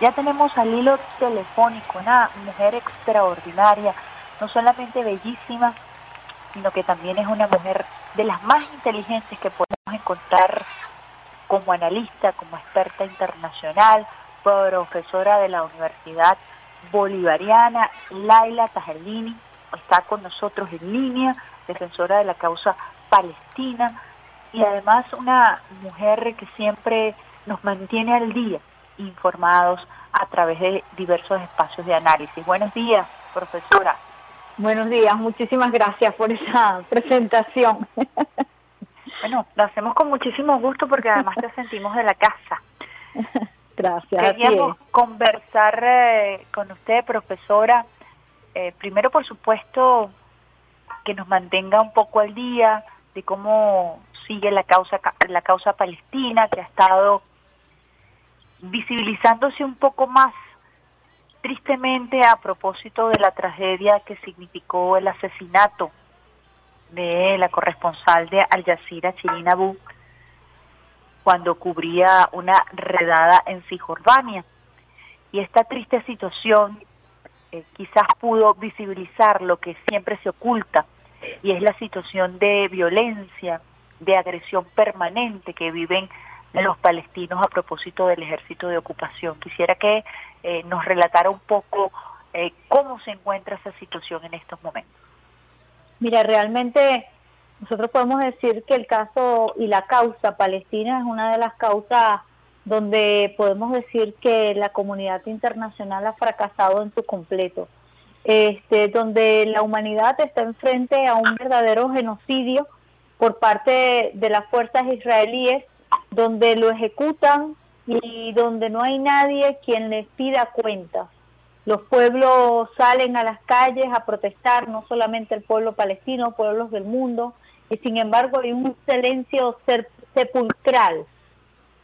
Ya tenemos al hilo telefónico una mujer extraordinaria, no solamente bellísima, sino que también es una mujer de las más inteligentes que podemos encontrar como analista, como experta internacional, profesora de la Universidad Bolivariana, Laila Tajalini, está con nosotros en línea, defensora de la causa palestina y además una mujer que siempre nos mantiene al día, informados a través de diversos espacios de análisis. Buenos días, profesora. Buenos días, muchísimas gracias por esa presentación. Bueno, lo hacemos con muchísimo gusto porque además te sentimos de la casa. Gracias. Queríamos conversar eh, con usted, profesora. Eh, primero, por supuesto, que nos mantenga un poco al día de cómo sigue la causa la causa palestina, que ha estado visibilizándose un poco más tristemente a propósito de la tragedia que significó el asesinato de la corresponsal de Al Jazeera, Shirin Abu, cuando cubría una redada en Cisjordania. Y esta triste situación eh, quizás pudo visibilizar lo que siempre se oculta, y es la situación de violencia, de agresión permanente que viven los palestinos a propósito del ejército de ocupación. Quisiera que eh, nos relatara un poco eh, cómo se encuentra esa situación en estos momentos. Mira, realmente nosotros podemos decir que el caso y la causa palestina es una de las causas donde podemos decir que la comunidad internacional ha fracasado en su completo, este, donde la humanidad está enfrente a un verdadero genocidio por parte de las fuerzas israelíes, donde lo ejecutan y donde no hay nadie quien les pida cuentas. Los pueblos salen a las calles a protestar, no solamente el pueblo palestino, pueblos del mundo, y sin embargo hay un silencio sepulcral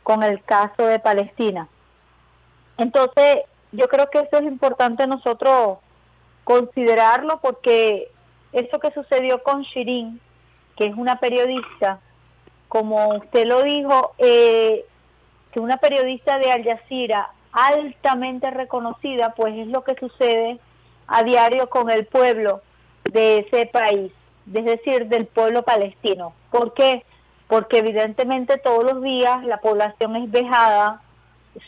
con el caso de Palestina. Entonces, yo creo que eso es importante nosotros considerarlo porque eso que sucedió con Shirin, que es una periodista, como usted lo dijo, eh, que una periodista de Al Jazeera altamente reconocida, pues es lo que sucede a diario con el pueblo de ese país, es decir, del pueblo palestino. ¿Por qué? Porque evidentemente todos los días la población es vejada,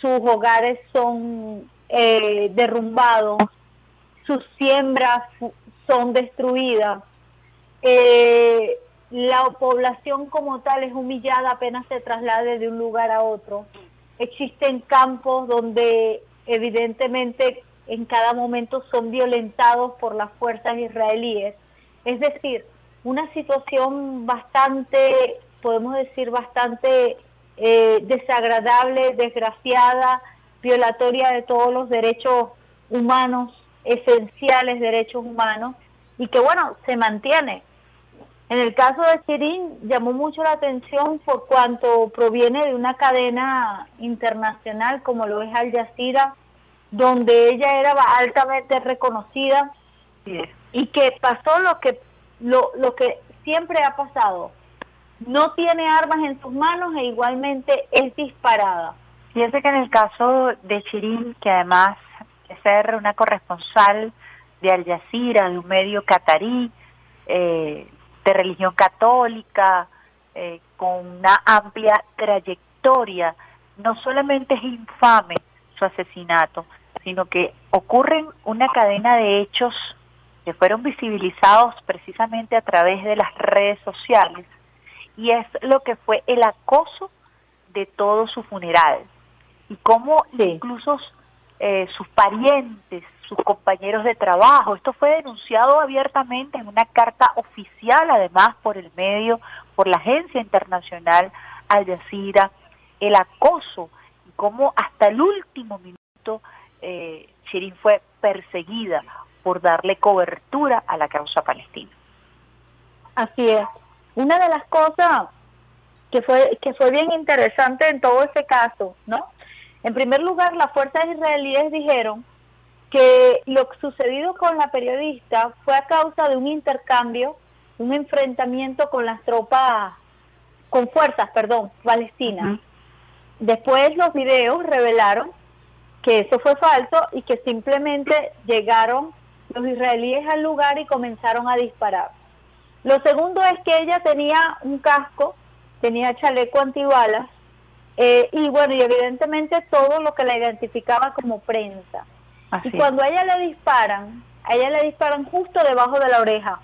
sus hogares son eh, derrumbados, sus siembras son destruidas, eh, la población como tal es humillada apenas se traslade de un lugar a otro existen campos donde evidentemente en cada momento son violentados por las fuerzas israelíes. Es decir, una situación bastante, podemos decir, bastante eh, desagradable, desgraciada, violatoria de todos los derechos humanos, esenciales derechos humanos, y que bueno, se mantiene. En el caso de Sirin llamó mucho la atención por cuanto proviene de una cadena internacional como lo es Al Jazeera, donde ella era altamente reconocida y que pasó lo que lo, lo que siempre ha pasado. No tiene armas en sus manos e igualmente es disparada. Fíjese que en el caso de Shirin, que además de ser una corresponsal de Al Jazeera, de un medio catarí, eh, de religión católica, eh, con una amplia trayectoria. No solamente es infame su asesinato, sino que ocurren una cadena de hechos que fueron visibilizados precisamente a través de las redes sociales y es lo que fue el acoso de todo su funeral y cómo incluso eh, sus parientes, sus compañeros de trabajo. Esto fue denunciado abiertamente en una carta oficial, además por el medio, por la agencia internacional Al Jazeera, el acoso y cómo hasta el último minuto eh, Shirin fue perseguida por darle cobertura a la causa palestina. Así es. Una de las cosas que fue que fue bien interesante en todo ese caso, ¿no? En primer lugar, las fuerzas israelíes dijeron que lo sucedido con la periodista fue a causa de un intercambio, un enfrentamiento con las tropas, con fuerzas, perdón, palestinas. Después los videos revelaron que eso fue falso y que simplemente llegaron los israelíes al lugar y comenzaron a disparar. Lo segundo es que ella tenía un casco, tenía chaleco antibalas eh, y bueno, y evidentemente todo lo que la identificaba como prensa. Y cuando a ella le disparan, a ella le disparan justo debajo de la oreja.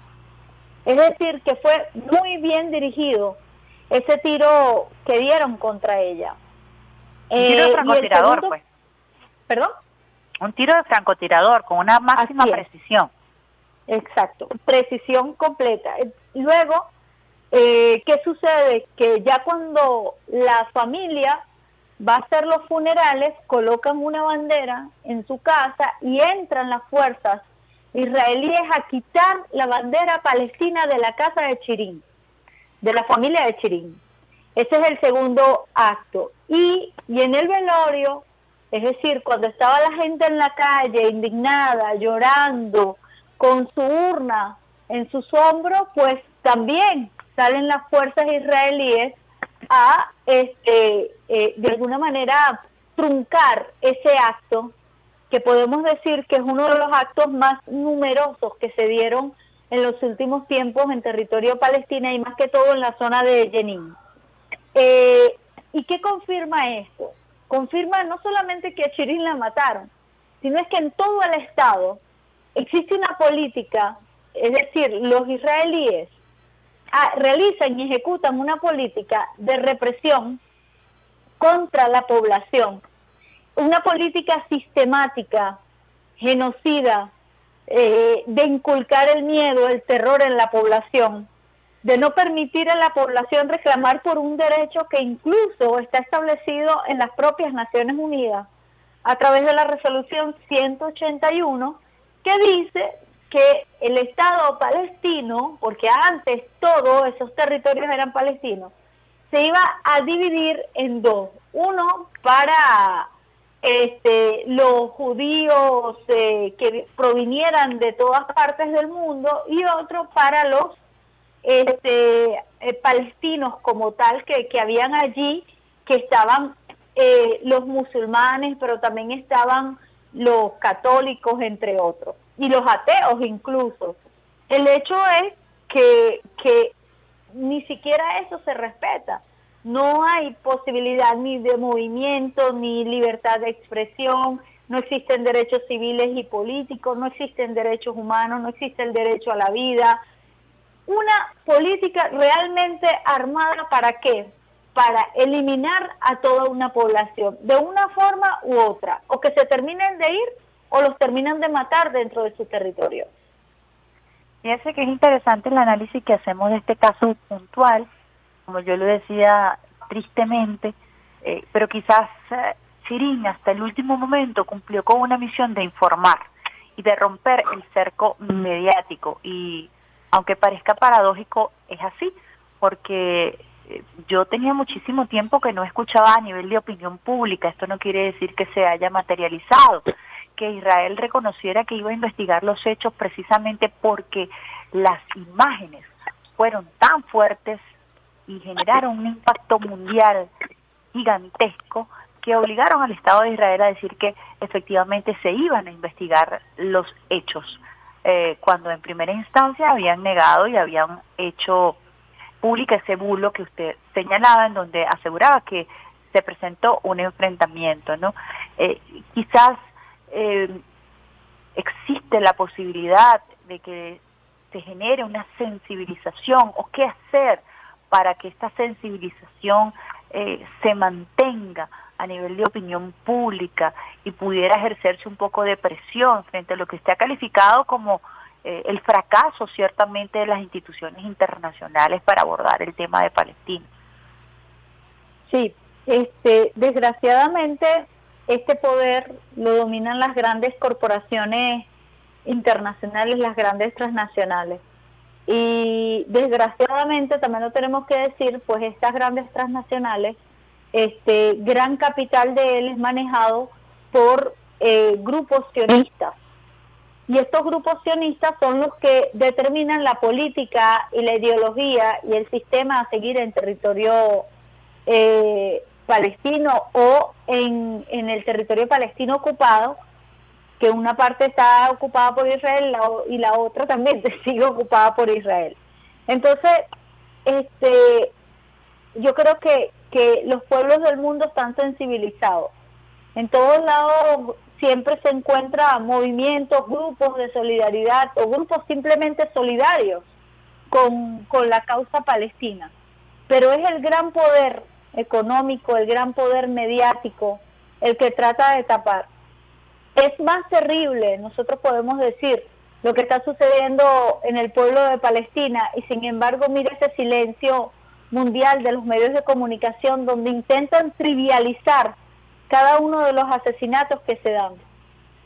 Es decir, que fue muy bien dirigido ese tiro que dieron contra ella. Un tiro de eh, francotirador, pues. ¿Perdón? Un tiro de francotirador con una máxima precisión. Exacto, precisión completa. Luego, eh, ¿qué sucede? Que ya cuando la familia va a hacer los funerales, colocan una bandera en su casa y entran las fuerzas israelíes a quitar la bandera palestina de la casa de Chirín, de la familia de Chirín. Ese es el segundo acto. Y, y en el velorio, es decir, cuando estaba la gente en la calle, indignada, llorando, con su urna en sus hombros, pues también salen las fuerzas israelíes a, este, eh, de alguna manera, truncar ese acto que podemos decir que es uno de los actos más numerosos que se dieron en los últimos tiempos en territorio palestino y más que todo en la zona de Jenin. Eh, ¿Y qué confirma esto? Confirma no solamente que a Chirin la mataron, sino es que en todo el Estado existe una política, es decir, los israelíes realizan y ejecutan una política de represión contra la población. Una política sistemática, genocida, eh, de inculcar el miedo, el terror en la población, de no permitir a la población reclamar por un derecho que incluso está establecido en las propias Naciones Unidas a través de la resolución 181 que dice que el Estado palestino, porque antes todos esos territorios eran palestinos, se iba a dividir en dos. Uno para este, los judíos eh, que provinieran de todas partes del mundo y otro para los este, eh, palestinos como tal que, que habían allí, que estaban eh, los musulmanes, pero también estaban los católicos, entre otros, y los ateos incluso. El hecho es que, que ni siquiera eso se respeta no hay posibilidad ni de movimiento, ni libertad de expresión, no existen derechos civiles y políticos, no existen derechos humanos, no existe el derecho a la vida. Una política realmente armada para qué? Para eliminar a toda una población, de una forma u otra, o que se terminen de ir o los terminan de matar dentro de su territorio. Fíjese que es interesante el análisis que hacemos de este caso puntual, como yo lo decía tristemente, eh, pero quizás eh, Sirín hasta el último momento cumplió con una misión de informar y de romper el cerco mediático. Y aunque parezca paradójico, es así, porque eh, yo tenía muchísimo tiempo que no escuchaba a nivel de opinión pública, esto no quiere decir que se haya materializado, que Israel reconociera que iba a investigar los hechos precisamente porque las imágenes fueron tan fuertes y generaron un impacto mundial gigantesco que obligaron al Estado de Israel a decir que efectivamente se iban a investigar los hechos, eh, cuando en primera instancia habían negado y habían hecho pública ese bulo que usted señalaba, en donde aseguraba que se presentó un enfrentamiento, ¿no? Eh, quizás eh, existe la posibilidad de que se genere una sensibilización o qué hacer para que esta sensibilización eh, se mantenga a nivel de opinión pública y pudiera ejercerse un poco de presión frente a lo que está calificado como eh, el fracaso ciertamente de las instituciones internacionales para abordar el tema de Palestina. Sí, este, desgraciadamente este poder lo dominan las grandes corporaciones internacionales, las grandes transnacionales. Y desgraciadamente también lo tenemos que decir, pues estas grandes transnacionales, este gran capital de él es manejado por eh, grupos sionistas. Y estos grupos sionistas son los que determinan la política y la ideología y el sistema a seguir en territorio eh, palestino o en, en el territorio palestino ocupado, que una parte está ocupada por Israel y la otra también sigue ocupada por Israel. Entonces, este, yo creo que, que los pueblos del mundo están sensibilizados. En todos lados siempre se encuentran movimientos, grupos de solidaridad o grupos simplemente solidarios con, con la causa palestina. Pero es el gran poder económico, el gran poder mediático, el que trata de tapar. Es más terrible, nosotros podemos decir, lo que está sucediendo en el pueblo de Palestina y sin embargo mira ese silencio mundial de los medios de comunicación donde intentan trivializar cada uno de los asesinatos que se dan.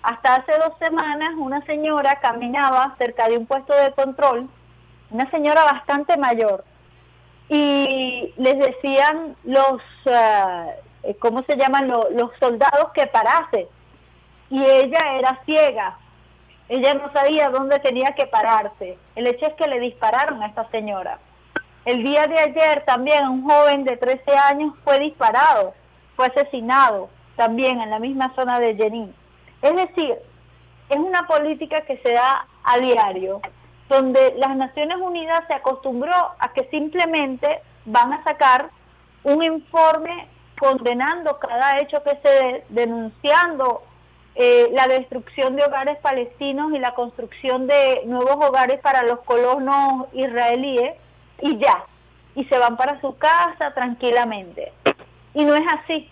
Hasta hace dos semanas una señora caminaba cerca de un puesto de control, una señora bastante mayor, y les decían los, uh, ¿cómo se llaman? Los, soldados que parase. Y ella era ciega, ella no sabía dónde tenía que pararse. El hecho es que le dispararon a esta señora. El día de ayer también un joven de 13 años fue disparado, fue asesinado también en la misma zona de Jenin. Es decir, es una política que se da a diario, donde las Naciones Unidas se acostumbró a que simplemente van a sacar un informe condenando cada hecho que se denunciando eh, la destrucción de hogares palestinos y la construcción de nuevos hogares para los colonos israelíes y ya, y se van para su casa tranquilamente. Y no es así.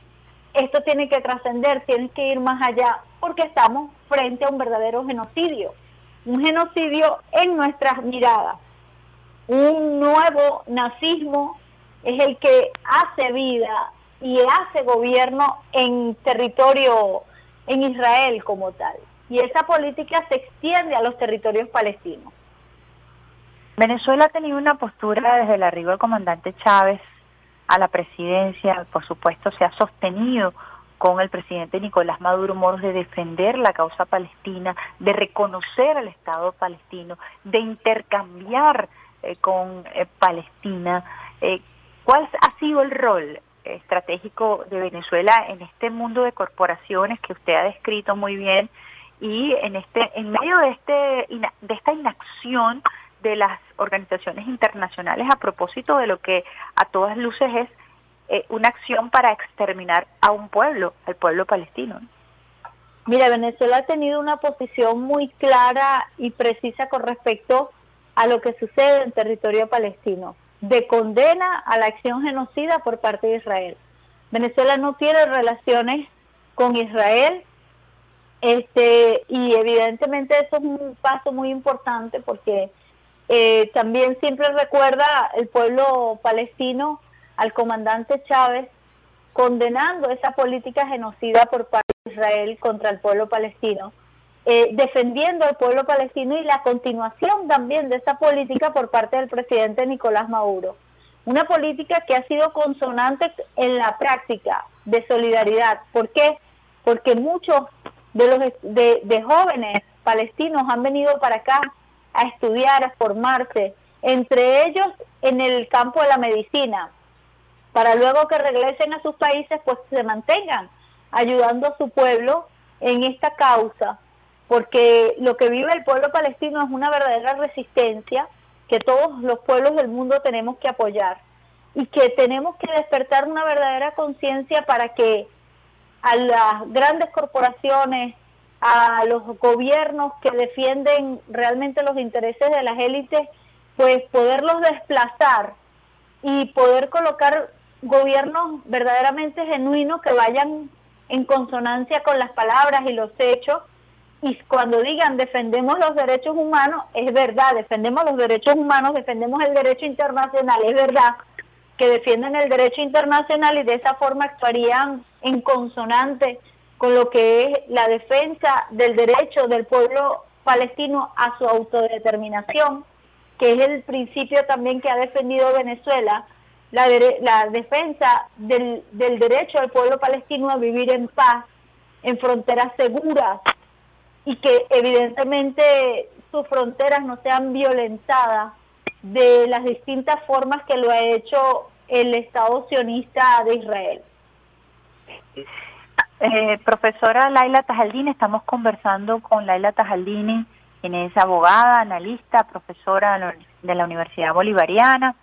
Esto tiene que trascender, tiene que ir más allá, porque estamos frente a un verdadero genocidio, un genocidio en nuestras miradas. Un nuevo nazismo es el que hace vida y hace gobierno en territorio, en Israel como tal. Y esa política se extiende a los territorios palestinos. Venezuela ha tenido una postura desde el arribo del comandante Chávez a la presidencia, por supuesto se ha sostenido con el presidente Nicolás Maduro Moros de defender la causa palestina, de reconocer al Estado palestino, de intercambiar eh, con eh, Palestina. Eh, ¿Cuál ha sido el rol estratégico de Venezuela en este mundo de corporaciones que usted ha descrito muy bien y en este en medio de este de esta inacción de las organizaciones internacionales a propósito de lo que a todas luces es eh, una acción para exterminar a un pueblo, al pueblo palestino. Mira, Venezuela ha tenido una posición muy clara y precisa con respecto a lo que sucede en territorio palestino, de condena a la acción genocida por parte de Israel. Venezuela no tiene relaciones con Israel, este, y evidentemente eso es un paso muy importante porque eh, también siempre recuerda el pueblo palestino al comandante Chávez condenando esa política genocida por parte de Israel contra el pueblo palestino, eh, defendiendo al pueblo palestino y la continuación también de esa política por parte del presidente Nicolás Maduro. Una política que ha sido consonante en la práctica de solidaridad. ¿Por qué? Porque muchos de los de jóvenes palestinos han venido para acá a estudiar, a formarse, entre ellos en el campo de la medicina, para luego que regresen a sus países, pues se mantengan ayudando a su pueblo en esta causa, porque lo que vive el pueblo palestino es una verdadera resistencia que todos los pueblos del mundo tenemos que apoyar y que tenemos que despertar una verdadera conciencia para que a las grandes corporaciones, a los gobiernos que defienden realmente los intereses de las élites, pues poderlos desplazar y poder colocar gobiernos verdaderamente genuinos que vayan en consonancia con las palabras y los hechos. Y cuando digan defendemos los derechos humanos, es verdad, defendemos los derechos humanos, defendemos el derecho internacional, es verdad que defienden el derecho internacional y de esa forma actuarían en consonante con lo que es la defensa del derecho del pueblo palestino a su autodeterminación, que es el principio también que ha defendido Venezuela, la, la defensa del, del derecho del pueblo palestino a vivir en paz, en fronteras seguras y que evidentemente sus fronteras no sean violentadas de las distintas formas que lo ha hecho el Estado sionista de Israel. Eh, profesora Laila Tajaldini, estamos conversando con Laila Tajaldini, quien es abogada, analista, profesora de la Universidad Bolivariana,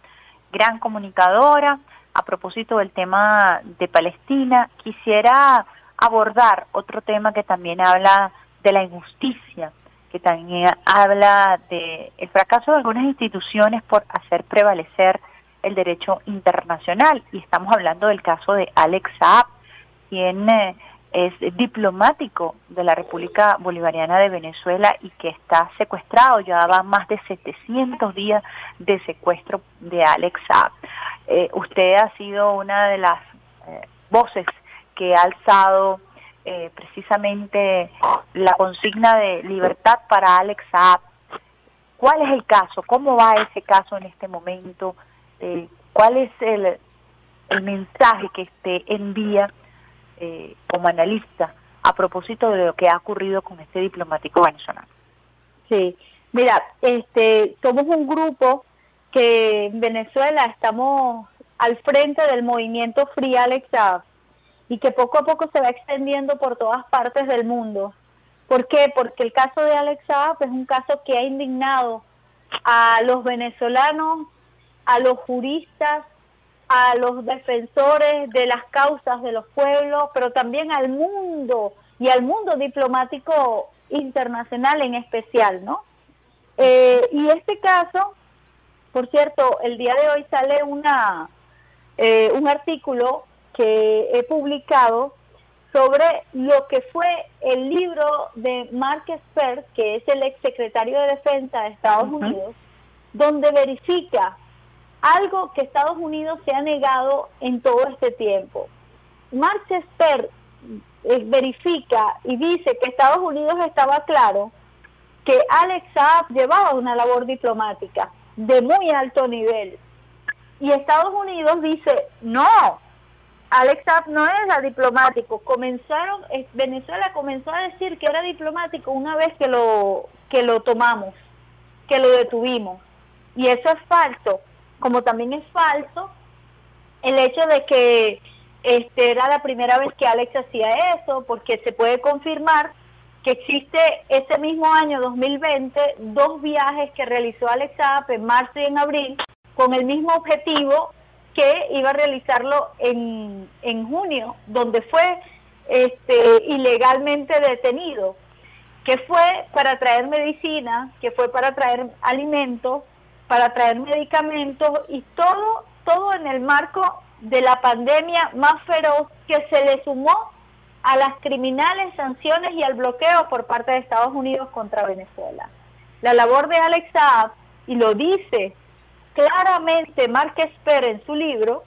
gran comunicadora. A propósito del tema de Palestina, quisiera abordar otro tema que también habla de la injusticia, que también habla de el fracaso de algunas instituciones por hacer prevalecer el derecho internacional y estamos hablando del caso de Alex Saab, quien eh, es diplomático de la República Bolivariana de Venezuela y que está secuestrado, ya va más de 700 días de secuestro de Alex Saab. Eh, usted ha sido una de las eh, voces que ha alzado eh, precisamente la consigna de libertad para Alex Saab. ¿Cuál es el caso? ¿Cómo va ese caso en este momento? Eh, ¿Cuál es el, el mensaje que usted envía eh, como analista a propósito de lo que ha ocurrido con este diplomático venezolano? Sí, mira, este, somos un grupo que en Venezuela estamos al frente del movimiento Free Alex y que poco a poco se va extendiendo por todas partes del mundo. ¿Por qué? Porque el caso de Alex Saab es un caso que ha indignado a los venezolanos, a los juristas, a los defensores de las causas de los pueblos, pero también al mundo y al mundo diplomático internacional en especial, ¿no? Eh, y este caso, por cierto, el día de hoy sale una eh, un artículo que he publicado sobre lo que fue el libro de Mark Esper, que es el exsecretario de Defensa de Estados Unidos, donde verifica algo que Estados Unidos se ha negado en todo este tiempo. Mark Esper eh, verifica y dice que Estados Unidos estaba claro que Alex Saab llevaba una labor diplomática de muy alto nivel. Y Estados Unidos dice, no, Alex Saab no era diplomático. Comenzaron, Venezuela comenzó a decir que era diplomático una vez que lo que lo tomamos, que lo detuvimos. Y eso es falso. Como también es falso el hecho de que este era la primera vez que Alex hacía eso, porque se puede confirmar que existe ese mismo año 2020 dos viajes que realizó Alex Saab en marzo y en abril con el mismo objetivo que iba a realizarlo en, en junio, donde fue este, ilegalmente detenido, que fue para traer medicina, que fue para traer alimentos, para traer medicamentos y todo, todo en el marco de la pandemia más feroz que se le sumó a las criminales sanciones y al bloqueo por parte de Estados Unidos contra Venezuela. La labor de Alex Saab, y lo dice claramente Mark Esper en su libro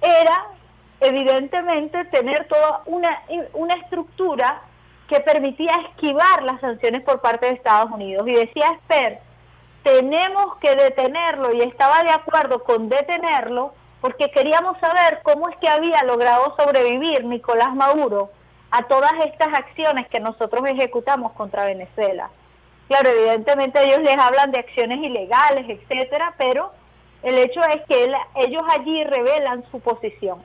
era evidentemente tener toda una, una estructura que permitía esquivar las sanciones por parte de Estados Unidos. Y decía Esper, tenemos que detenerlo y estaba de acuerdo con detenerlo porque queríamos saber cómo es que había logrado sobrevivir Nicolás Maduro a todas estas acciones que nosotros ejecutamos contra Venezuela. Claro, evidentemente ellos les hablan de acciones ilegales, etcétera, pero el hecho es que ellos allí revelan su posición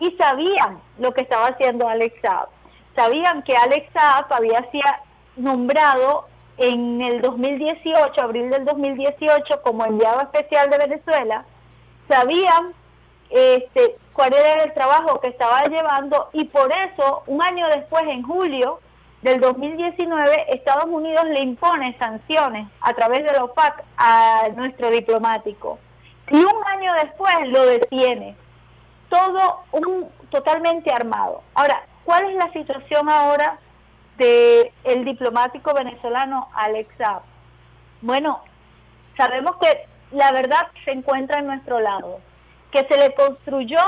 y sabían lo que estaba haciendo Alex Saab. Sabían que Alex Saab había sido nombrado en el 2018, abril del 2018, como enviado especial de Venezuela. Sabían este, cuál era el trabajo que estaba llevando y por eso, un año después, en julio del 2019, Estados Unidos le impone sanciones a través de la OPAC a nuestro diplomático y un año después lo detiene. Todo un totalmente armado. Ahora, ¿cuál es la situación ahora de el diplomático venezolano Alex Saab? Bueno, sabemos que la verdad se encuentra en nuestro lado, que se le construyó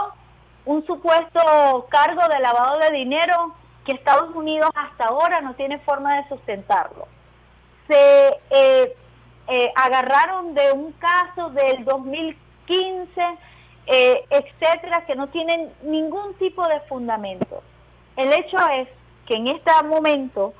un supuesto cargo de lavado de dinero que Estados Unidos hasta ahora no tiene forma de sustentarlo. Se eh, eh, agarraron de un caso del 2015, eh, etcétera, que no tienen ningún tipo de fundamento. El hecho es que en este momento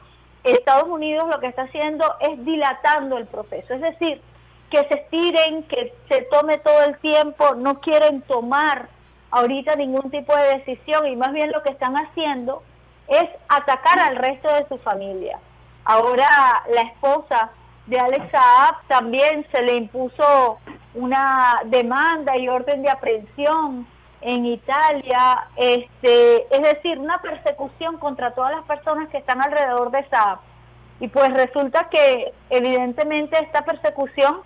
Estados Unidos lo que está haciendo es dilatando el proceso, es decir, que se estiren, que se tome todo el tiempo, no quieren tomar ahorita ningún tipo de decisión y más bien lo que están haciendo es atacar al resto de su familia. Ahora la esposa de Alex Saab también se le impuso una demanda y orden de aprehensión en Italia, este, es decir, una persecución contra todas las personas que están alrededor de Saab. Y pues resulta que evidentemente esta persecución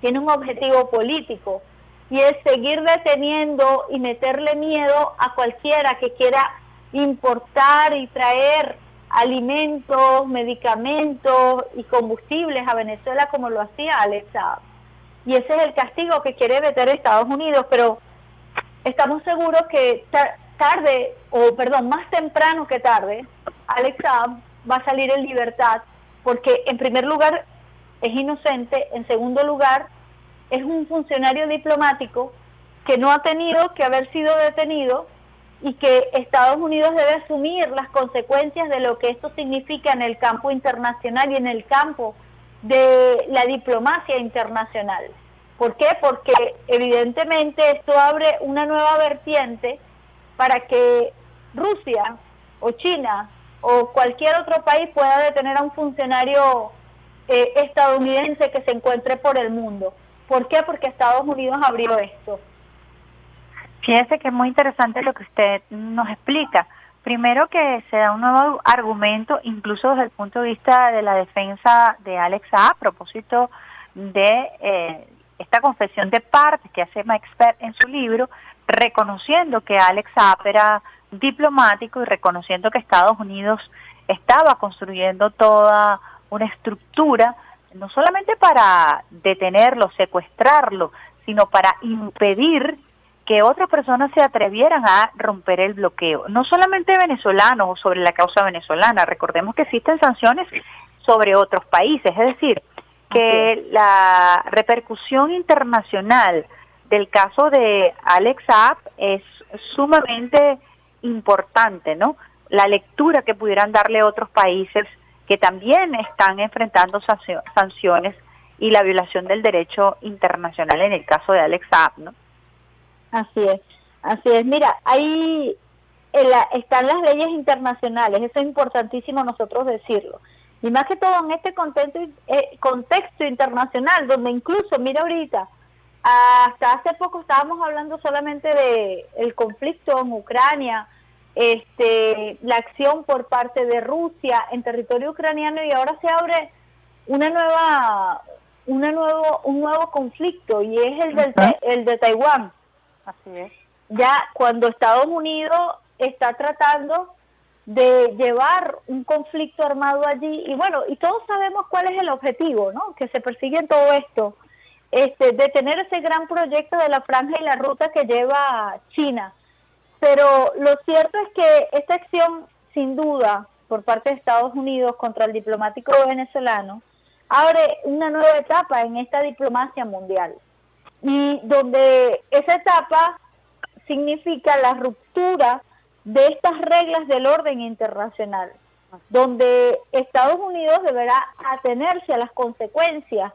tiene un objetivo político y es seguir deteniendo y meterle miedo a cualquiera que quiera importar y traer alimentos, medicamentos y combustibles a Venezuela como lo hacía Alex Y ese es el castigo que quiere meter Estados Unidos, pero estamos seguros que tarde, o perdón, más temprano que tarde, Alex va a salir en libertad, porque en primer lugar es inocente, en segundo lugar es un funcionario diplomático que no ha tenido que haber sido detenido y que Estados Unidos debe asumir las consecuencias de lo que esto significa en el campo internacional y en el campo de la diplomacia internacional. ¿Por qué? Porque evidentemente esto abre una nueva vertiente para que Rusia o China o cualquier otro país pueda detener a un funcionario eh, estadounidense que se encuentre por el mundo. ¿Por qué? Porque Estados Unidos abrió esto. Fíjese que es muy interesante lo que usted nos explica. Primero que se da un nuevo argumento, incluso desde el punto de vista de la defensa de Alex A, a propósito de eh, esta confesión de partes que hace Expert en su libro, reconociendo que Alex Saab era diplomático y reconociendo que Estados Unidos estaba construyendo toda una estructura no solamente para detenerlo, secuestrarlo, sino para impedir que otras personas se atrevieran a romper el bloqueo, no solamente venezolanos o sobre la causa venezolana, recordemos que existen sanciones sobre otros países, es decir, que la repercusión internacional del caso de Alex App es sumamente importante, ¿no? La lectura que pudieran darle otros países que también están enfrentando sanciones y la violación del derecho internacional en el caso de Alex Saab, ¿no? Así es, así es. Mira, ahí están las leyes internacionales, eso es importantísimo nosotros decirlo. Y más que todo en este contexto, eh, contexto internacional, donde incluso, mira ahorita, hasta hace poco estábamos hablando solamente de el conflicto en Ucrania, este, la acción por parte de Rusia en territorio ucraniano y ahora se abre una nueva, una nuevo, un nuevo conflicto y es el, del, el de Taiwán. Así es. Ya cuando Estados Unidos está tratando de llevar un conflicto armado allí y bueno, y todos sabemos cuál es el objetivo, ¿no? Que se persigue en todo esto, este, de tener ese gran proyecto de la franja y la ruta que lleva China pero lo cierto es que esta acción, sin duda, por parte de Estados Unidos contra el diplomático venezolano, abre una nueva etapa en esta diplomacia mundial. Y donde esa etapa significa la ruptura de estas reglas del orden internacional, donde Estados Unidos deberá atenerse a las consecuencias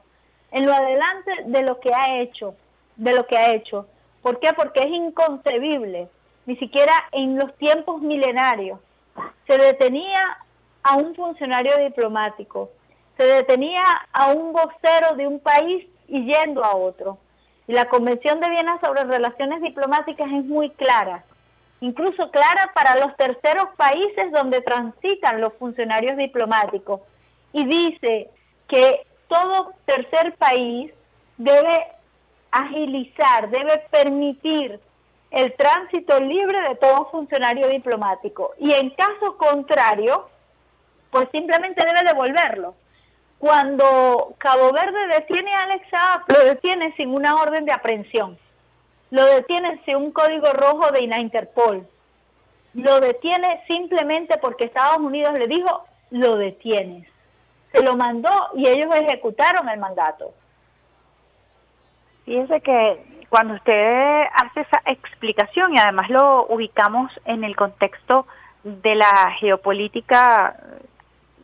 en lo adelante de lo que ha hecho, de lo que ha hecho. ¿Por qué? Porque es inconcebible ni siquiera en los tiempos milenarios, se detenía a un funcionario diplomático, se detenía a un vocero de un país y yendo a otro. Y la Convención de Viena sobre Relaciones Diplomáticas es muy clara, incluso clara para los terceros países donde transitan los funcionarios diplomáticos. Y dice que todo tercer país debe agilizar, debe permitir el tránsito libre de todo funcionario diplomático y en caso contrario, pues simplemente debe devolverlo. Cuando Cabo Verde detiene a Alex lo detiene sin una orden de aprehensión, lo detiene sin un código rojo de la Interpol, lo detiene simplemente porque Estados Unidos le dijo, lo detienes. Se lo mandó y ellos ejecutaron el mandato. Fíjense que cuando usted hace esa explicación y además lo ubicamos en el contexto de la geopolítica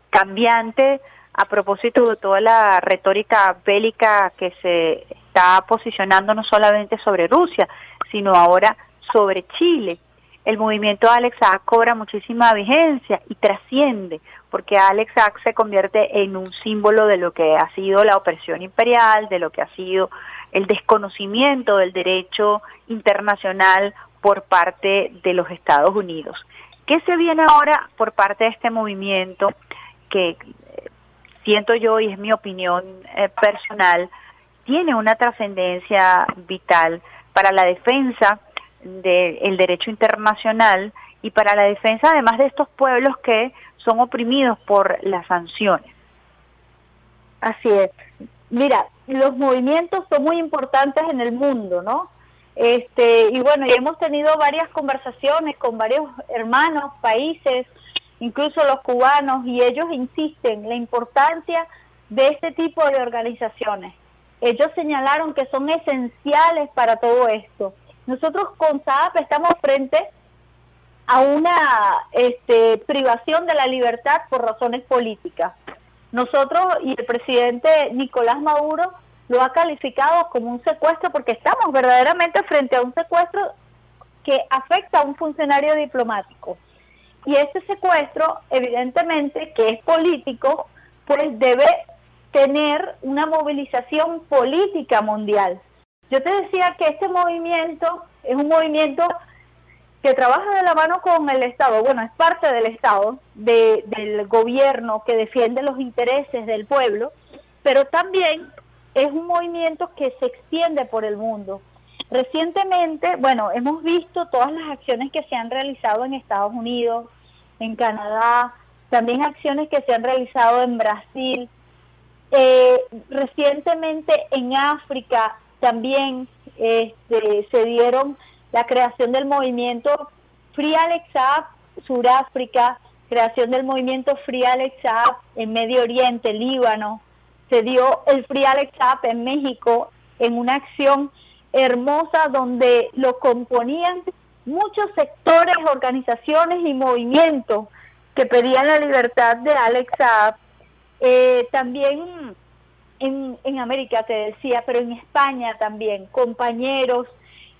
cambiante a propósito de toda la retórica bélica que se está posicionando no solamente sobre Rusia, sino ahora sobre Chile. El movimiento Alex Saab cobra muchísima vigencia y trasciende, porque Alex Saab se convierte en un símbolo de lo que ha sido la opresión imperial, de lo que ha sido el desconocimiento del derecho internacional por parte de los Estados Unidos. ¿Qué se viene ahora por parte de este movimiento que eh, siento yo y es mi opinión eh, personal, tiene una trascendencia vital para la defensa del derecho internacional y para la defensa además de estos pueblos que son oprimidos por las sanciones. Así es. Mira, los movimientos son muy importantes en el mundo, ¿no? Este, y bueno, y hemos tenido varias conversaciones con varios hermanos, países, incluso los cubanos, y ellos insisten la importancia de este tipo de organizaciones. Ellos señalaron que son esenciales para todo esto. Nosotros con SAP estamos frente a una este, privación de la libertad por razones políticas. Nosotros y el presidente Nicolás Maduro lo ha calificado como un secuestro porque estamos verdaderamente frente a un secuestro que afecta a un funcionario diplomático. Y ese secuestro, evidentemente, que es político, pues debe tener una movilización política mundial. Yo te decía que este movimiento es un movimiento que trabaja de la mano con el Estado, bueno, es parte del Estado, del gobierno que defiende los intereses del pueblo, pero también es un movimiento que se extiende por el mundo. Recientemente, bueno, hemos visto todas las acciones que se han realizado en Estados Unidos, en Canadá, también acciones que se han realizado en Brasil. Eh, recientemente en África también este, se dieron la creación del movimiento Free Alex Suráfrica, creación del movimiento Free Alex en Medio Oriente, Líbano, se dio el Free Alex en México en una acción hermosa donde lo componían muchos sectores, organizaciones y movimientos que pedían la libertad de Alex eh, también en, en América te decía, pero en España también, compañeros,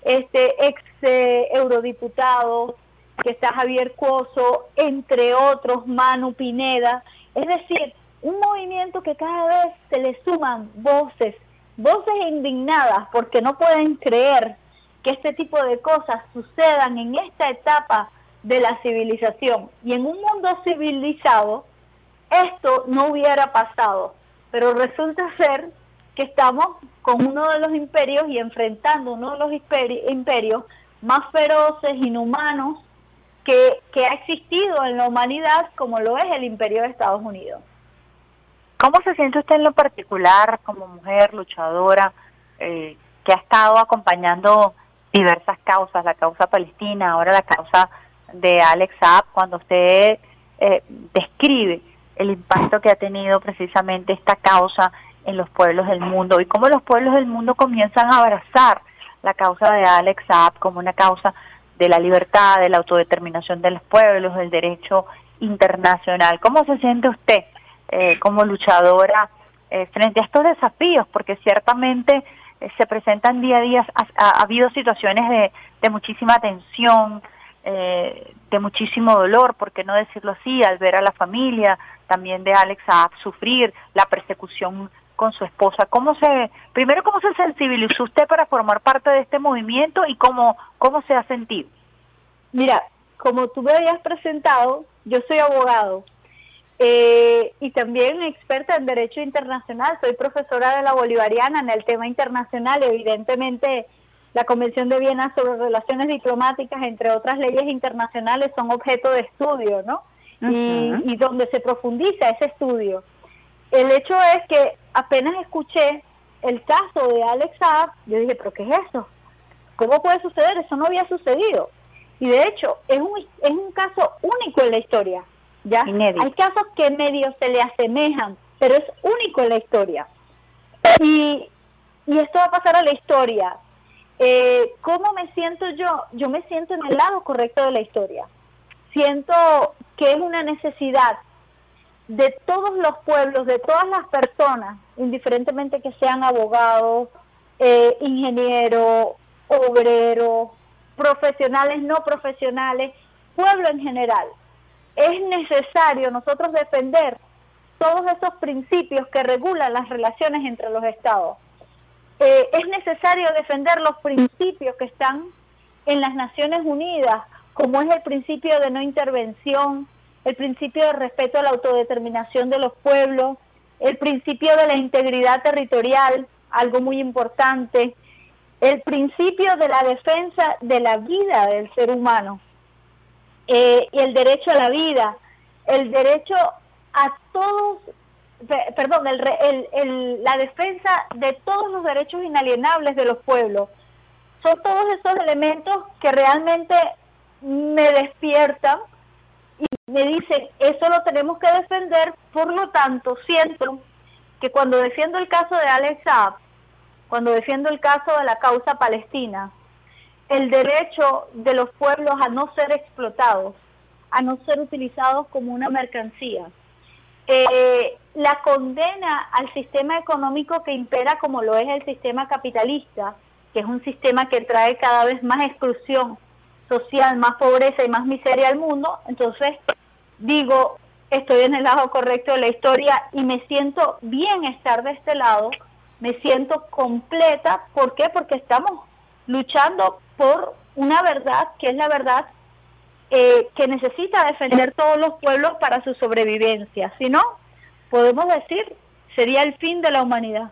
este ex eh, eurodiputado que está Javier Cuoso, entre otros, Manu Pineda, es decir, un movimiento que cada vez se le suman voces, voces indignadas porque no pueden creer que este tipo de cosas sucedan en esta etapa de la civilización. Y en un mundo civilizado, esto no hubiera pasado. Pero resulta ser que estamos con uno de los imperios y enfrentando uno de los imperios más feroces, inhumanos, que, ha existido en la humanidad, como lo es el imperio de Estados Unidos. ¿Cómo se siente usted en lo particular como mujer luchadora eh, que ha estado acompañando diversas causas, la causa palestina, ahora la causa de Alex Saab, cuando usted eh, describe el impacto que ha tenido precisamente esta causa en los pueblos del mundo y cómo los pueblos del mundo comienzan a abrazar la causa de Alex Saab como una causa de la libertad, de la autodeterminación de los pueblos, del derecho internacional. ¿Cómo se siente usted eh, como luchadora eh, frente a estos desafíos? Porque ciertamente eh, se presentan día a día, ha, habido situaciones de, de muchísima tensión, eh, de muchísimo dolor, por qué no decirlo así, al ver a la familia también de Alex a sufrir la persecución con su esposa. ¿Cómo se, primero, cómo se sensibilizó usted para formar parte de este movimiento y cómo, cómo se ha sentido? Mira, como tú me habías presentado, yo soy abogado eh, y también experta en Derecho Internacional. Soy profesora de la Bolivariana en el tema internacional. Evidentemente, la Convención de Viena sobre Relaciones Diplomáticas, entre otras leyes internacionales, son objeto de estudio, ¿no? y, donde se profundiza ese estudio. El hecho es que apenas escuché el caso de Alex Saab, yo dije, pero ¿qué es eso? ¿Cómo puede suceder? Eso no había sucedido. Y de hecho, es un, es un caso único en la historia. ¿ya? Hay casos que medio se le asemejan, pero es único en la historia. Y, y esto va a pasar a la historia. Eh, ¿Cómo me siento yo? Yo me siento en el lado correcto de la historia. Siento que es una necesidad de todos los pueblos, de todas las personas, indiferentemente que sean abogados, eh, ingenieros, obreros, profesionales, no profesionales, pueblo en general. Es necesario nosotros defender todos esos principios que regulan las relaciones entre los estados. Eh, es necesario defender los principios que están en las Naciones Unidas, como es el principio de no intervención, el principio de respeto a la autodeterminación de los pueblos, el principio de la integridad territorial, algo muy importante, el principio de la defensa de la vida del ser humano eh, y el derecho a la vida, el derecho a todos, perdón, el, la defensa de todos los derechos inalienables de los pueblos. Son todos esos elementos que realmente me despiertan y me dicen, eso lo tenemos que defender, por lo tanto, siento que cuando defiendo el caso de Alex Saab, cuando defiendo el caso de la causa palestina, el derecho de los pueblos a no ser explotados, a no ser utilizados como una mercancía, eh, la condena al sistema económico que impera como lo es el sistema capitalista, que es un sistema que trae cada vez más exclusión social, más pobreza y más miseria al mundo, entonces digo, estoy en el lado correcto de la historia y me siento bien estar de este lado, me siento completa, ¿por qué? Porque estamos luchando por una verdad que es la verdad eh, que necesita defender todos los pueblos para su sobrevivencia. Si no, podemos decir, sería el fin de la humanidad.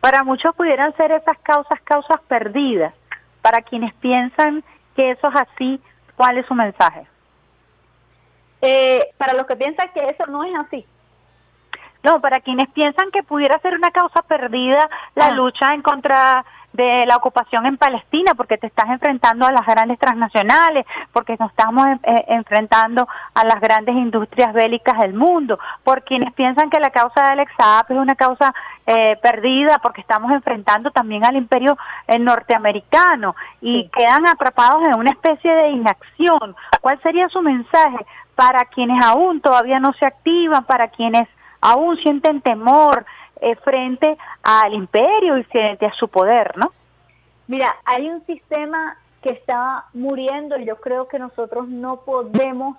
Para muchos pudieran ser esas causas causas perdidas. Para quienes piensan que eso es así, ¿cuál es su mensaje? Eh, para los que piensan que eso no es así. No, para quienes piensan que pudiera ser una causa perdida la ah. lucha en contra de la ocupación en Palestina, porque te estás enfrentando a las grandes transnacionales, porque nos estamos eh, enfrentando a las grandes industrias bélicas del mundo, por quienes piensan que la causa de Alex Saab es una causa eh, perdida, porque estamos enfrentando también al imperio eh, norteamericano y quedan atrapados en una especie de inacción. ¿Cuál sería su mensaje para quienes aún todavía no se activan, para quienes aún sienten temor, eh, frente al imperio y frente a su poder, ¿no? Mira, hay un sistema que está muriendo y yo creo que nosotros no podemos,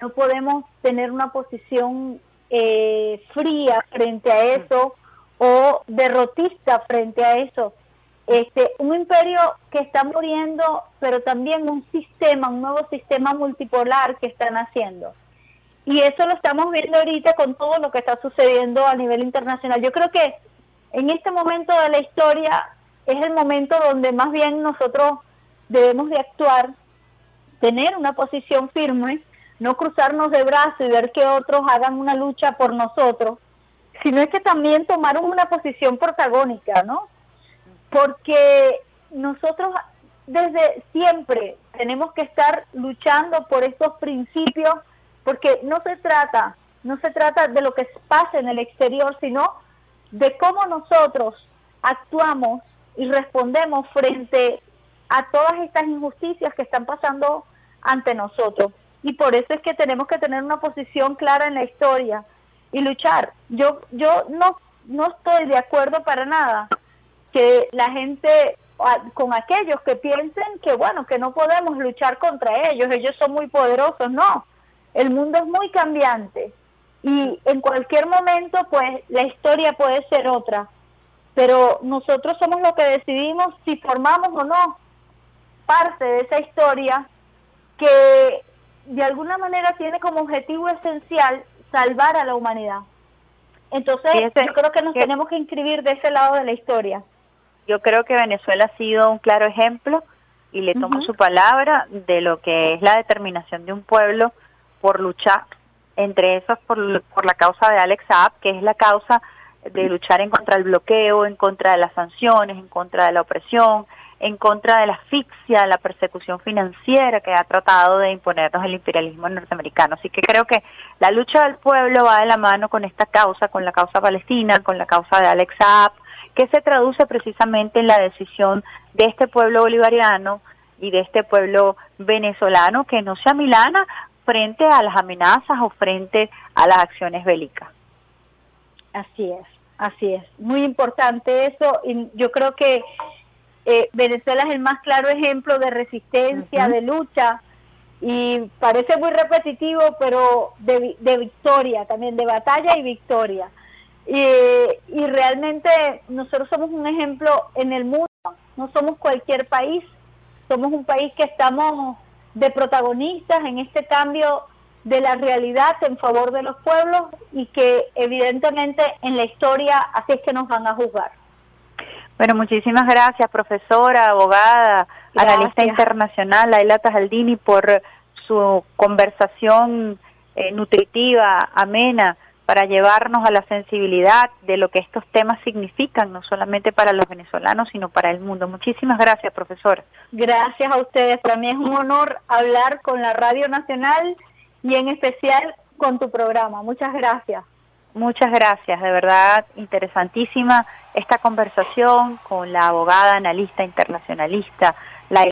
no podemos tener una posición eh, fría frente a eso o derrotista frente a eso. Este, un imperio que está muriendo, pero también un sistema, un nuevo sistema multipolar que están haciendo. Y eso lo estamos viendo ahorita con todo lo que está sucediendo a nivel internacional. Yo creo que en este momento de la historia es el momento donde más bien nosotros debemos de actuar, tener una posición firme, no cruzarnos de brazos y ver que otros hagan una lucha por nosotros, sino es que también tomar una posición protagónica, ¿no? Porque nosotros desde siempre tenemos que estar luchando por estos principios porque no se trata, no se trata de lo que pasa en el exterior, sino de cómo nosotros actuamos y respondemos frente a todas estas injusticias que están pasando ante nosotros. Y por eso es que tenemos que tener una posición clara en la historia y luchar. Yo yo no no estoy de acuerdo para nada que la gente con aquellos que piensen que bueno, que no podemos luchar contra ellos, ellos son muy poderosos, no. El mundo es muy cambiante y en cualquier momento pues la historia puede ser otra, pero nosotros somos los que decidimos si formamos o no parte de esa historia que de alguna manera tiene como objetivo esencial salvar a la humanidad. Entonces, yo creo que nos tenemos que inscribir de ese lado de la historia. Yo creo que Venezuela ha sido un claro ejemplo y le tomo su palabra de lo que es la determinación de un pueblo por luchar, entre esos por, la causa de Alex Saab, que es la causa de luchar en contra del bloqueo, en contra de las sanciones, en contra de la opresión, en contra de la asfixia, la persecución financiera que ha tratado de imponernos el imperialismo norteamericano. Así que creo que la lucha del pueblo va de la mano con esta causa, con la causa palestina, con la causa de Alex Saab, que se traduce precisamente en la decisión de este pueblo bolivariano y de este pueblo venezolano que no se amilana frente a las amenazas o frente a las acciones bélicas. Así es, así es. Muy importante eso y yo creo que eh, Venezuela es el más claro ejemplo de resistencia, de lucha, y parece muy repetitivo, pero de, de victoria también, de batalla y victoria. Y, y realmente nosotros somos un ejemplo en el mundo, no somos cualquier país, somos un país que estamos de protagonistas en este cambio de la realidad en favor de los pueblos y que evidentemente en la historia así es que nos van a juzgar. Bueno, muchísimas gracias, profesora, abogada, analista internacional, Ayla Tajaldini, por su conversación eh, nutritiva, amena, para llevarnos a la sensibilidad de lo que estos temas significan, no solamente para los venezolanos, sino para el mundo. Muchísimas gracias, profesora. Gracias a ustedes. Para mí es un honor hablar con la Radio Nacional y en especial con tu programa. Muchas gracias. Muchas gracias, de verdad interesantísima esta conversación con la abogada analista internacionalista